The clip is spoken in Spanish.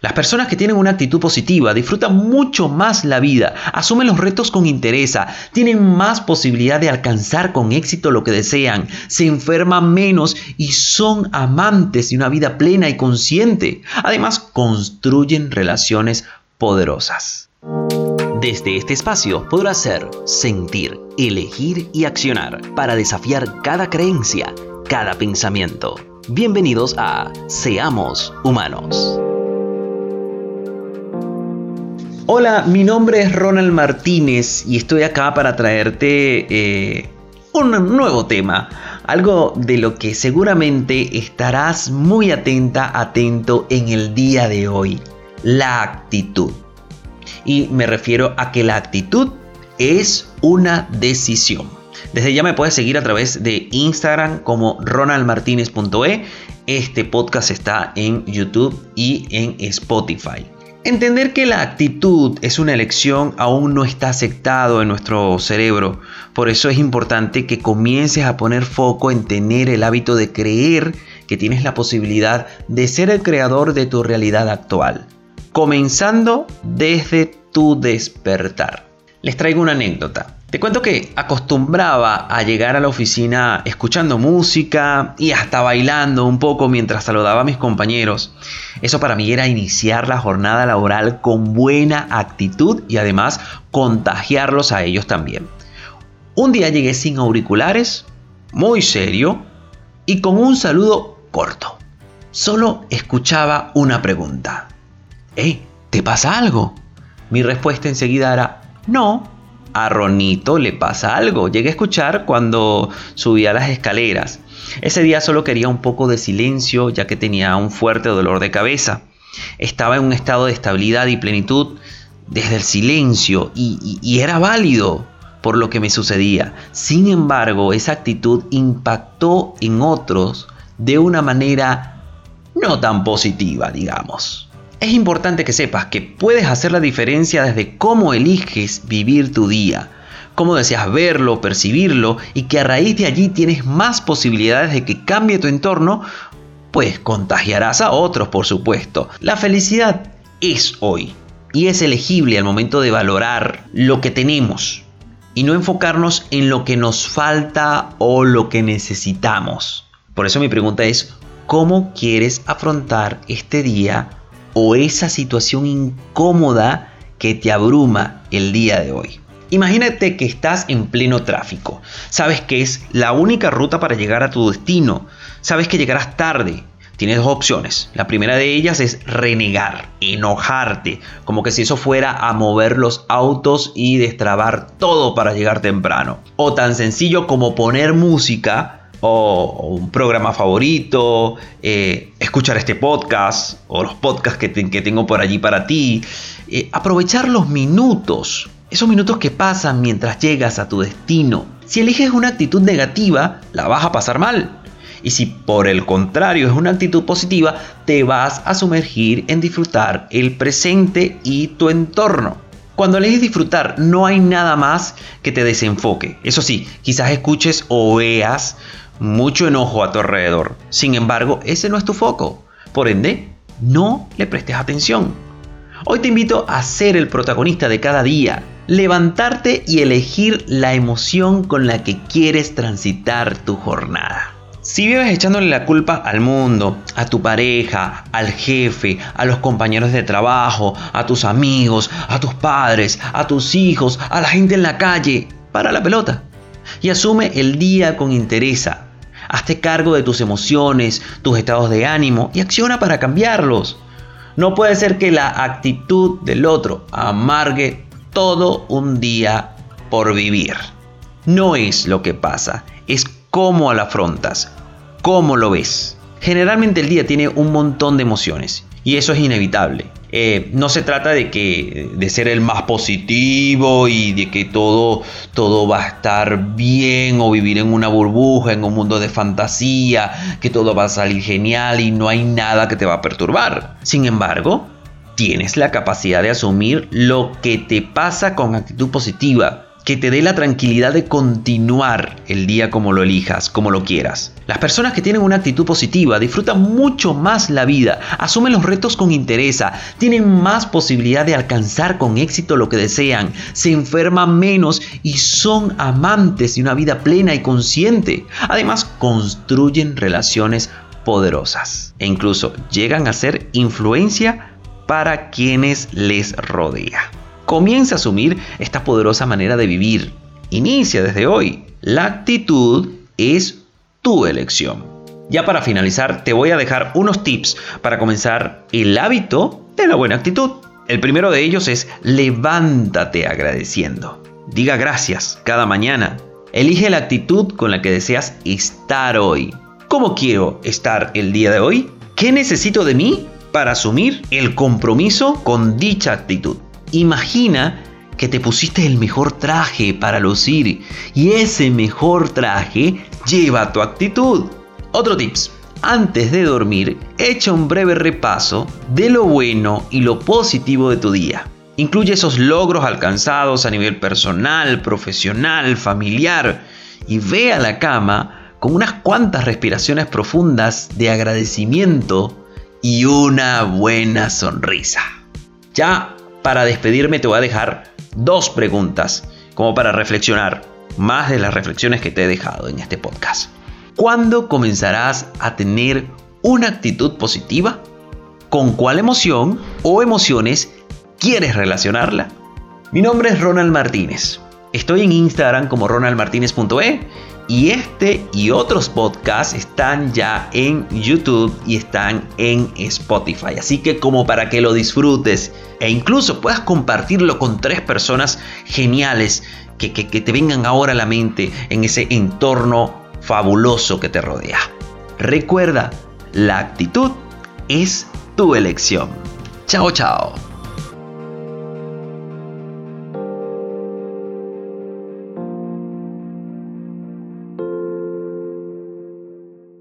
Las personas que tienen una actitud positiva disfrutan mucho más la vida, asumen los retos con interés, tienen más posibilidad de alcanzar con éxito lo que desean, se enferman menos y son amantes de una vida plena y consciente. Además, construyen relaciones poderosas. Desde este espacio podrás ser, sentir, elegir y accionar para desafiar cada creencia, cada pensamiento. Bienvenidos a Seamos Humanos. Hola, mi nombre es Ronald Martínez y estoy acá para traerte eh, un nuevo tema. Algo de lo que seguramente estarás muy atenta, atento en el día de hoy. La actitud. Y me refiero a que la actitud es una decisión. Desde ya me puedes seguir a través de Instagram como ronaldmartinez.e. Este podcast está en YouTube y en Spotify. Entender que la actitud es una elección aún no está aceptado en nuestro cerebro. Por eso es importante que comiences a poner foco en tener el hábito de creer que tienes la posibilidad de ser el creador de tu realidad actual. Comenzando desde tu despertar. Les traigo una anécdota. Te cuento que acostumbraba a llegar a la oficina escuchando música y hasta bailando un poco mientras saludaba a mis compañeros. Eso para mí era iniciar la jornada laboral con buena actitud y además contagiarlos a ellos también. Un día llegué sin auriculares, muy serio y con un saludo corto. Solo escuchaba una pregunta. ¿Eh? ¿Te pasa algo? Mi respuesta enseguida era, no, a Ronito le pasa algo. Llegué a escuchar cuando subía las escaleras. Ese día solo quería un poco de silencio ya que tenía un fuerte dolor de cabeza. Estaba en un estado de estabilidad y plenitud desde el silencio y, y era válido por lo que me sucedía. Sin embargo, esa actitud impactó en otros de una manera no tan positiva, digamos. Es importante que sepas que puedes hacer la diferencia desde cómo eliges vivir tu día, cómo deseas verlo, percibirlo y que a raíz de allí tienes más posibilidades de que cambie tu entorno, pues contagiarás a otros, por supuesto. La felicidad es hoy y es elegible al momento de valorar lo que tenemos y no enfocarnos en lo que nos falta o lo que necesitamos. Por eso mi pregunta es, ¿cómo quieres afrontar este día? O esa situación incómoda que te abruma el día de hoy. Imagínate que estás en pleno tráfico. Sabes que es la única ruta para llegar a tu destino. Sabes que llegarás tarde. Tienes dos opciones. La primera de ellas es renegar, enojarte, como que si eso fuera a mover los autos y destrabar todo para llegar temprano. O tan sencillo como poner música o, un programa favorito, eh, escuchar este podcast o los podcasts que, tengo por allí para ti. Eh, aprovechar los minutos, esos minutos que pasan mientras llegas a tu destino. Si eliges una actitud negativa, la vas a pasar mal. Y si por el contrario es una actitud positiva, te vas a sumergir en disfrutar el presente y tu entorno. Cuando eliges disfrutar, no hay nada más que te desenfoque. Eso sí, quizás escuches o veas mucho enojo a tu alrededor. Sin embargo, ese no es tu foco. Por ende, no le prestes atención. Hoy te invito a ser el protagonista de cada día, levantarte y elegir la emoción con la que quieres transitar tu jornada. Si vives echándole la culpa al mundo, a tu pareja, al jefe, a los compañeros de trabajo, a tus amigos, a tus padres, a tus hijos, a la gente en la calle, para la pelota y asume el día con interés Hazte cargo de tus emociones, tus estados de ánimo y acciona para cambiarlos. No puede ser que la actitud del otro amargue todo un día por vivir. No es lo que pasa, es cómo lo afrontas, cómo lo ves. Generalmente el día tiene un montón de emociones y eso es inevitable. Eh, no se trata de que de ser el más positivo y de que todo, todo va a estar bien o vivir en una burbuja, en un mundo de fantasía, que todo va a salir genial y no hay nada que te va a perturbar. Sin embargo, tienes la capacidad de asumir lo que te pasa con actitud positiva que te dé la tranquilidad de continuar el día como lo elijas, como lo quieras. Las personas que tienen una actitud positiva disfrutan mucho más la vida, asumen los retos con interés, tienen más posibilidad de alcanzar con éxito lo que desean, se enferman menos y son amantes de una vida plena y consciente. Además, construyen relaciones poderosas e incluso llegan a ser influencia para quienes les rodea. Comienza a asumir esta poderosa manera de vivir. Inicia desde hoy. La actitud es tu elección. Ya para finalizar, te voy a dejar unos tips para comenzar el hábito de la buena actitud. El primero de ellos es levántate agradeciendo. Diga gracias cada mañana. Elige la actitud con la que deseas estar hoy. ¿Cómo quiero estar el día de hoy? ¿Qué necesito de mí para asumir el compromiso con dicha actitud? Imagina que te pusiste el mejor traje para lucir y ese mejor traje lleva tu actitud. Otro tips. Antes de dormir, echa un breve repaso de lo bueno y lo positivo de tu día. Incluye esos logros alcanzados a nivel personal, profesional, familiar y ve a la cama con unas cuantas respiraciones profundas de agradecimiento y una buena sonrisa. Ya para despedirme te voy a dejar dos preguntas como para reflexionar, más de las reflexiones que te he dejado en este podcast. ¿Cuándo comenzarás a tener una actitud positiva? ¿Con cuál emoción o emociones quieres relacionarla? Mi nombre es Ronald Martínez. Estoy en Instagram como ronaldmartinez.e y este y otros podcasts están ya en YouTube y están en Spotify. Así que como para que lo disfrutes e incluso puedas compartirlo con tres personas geniales que, que, te vengan ahora a la mente en ese entorno fabuloso que te rodea. Recuerda, la actitud es tu elección. Chao, chao.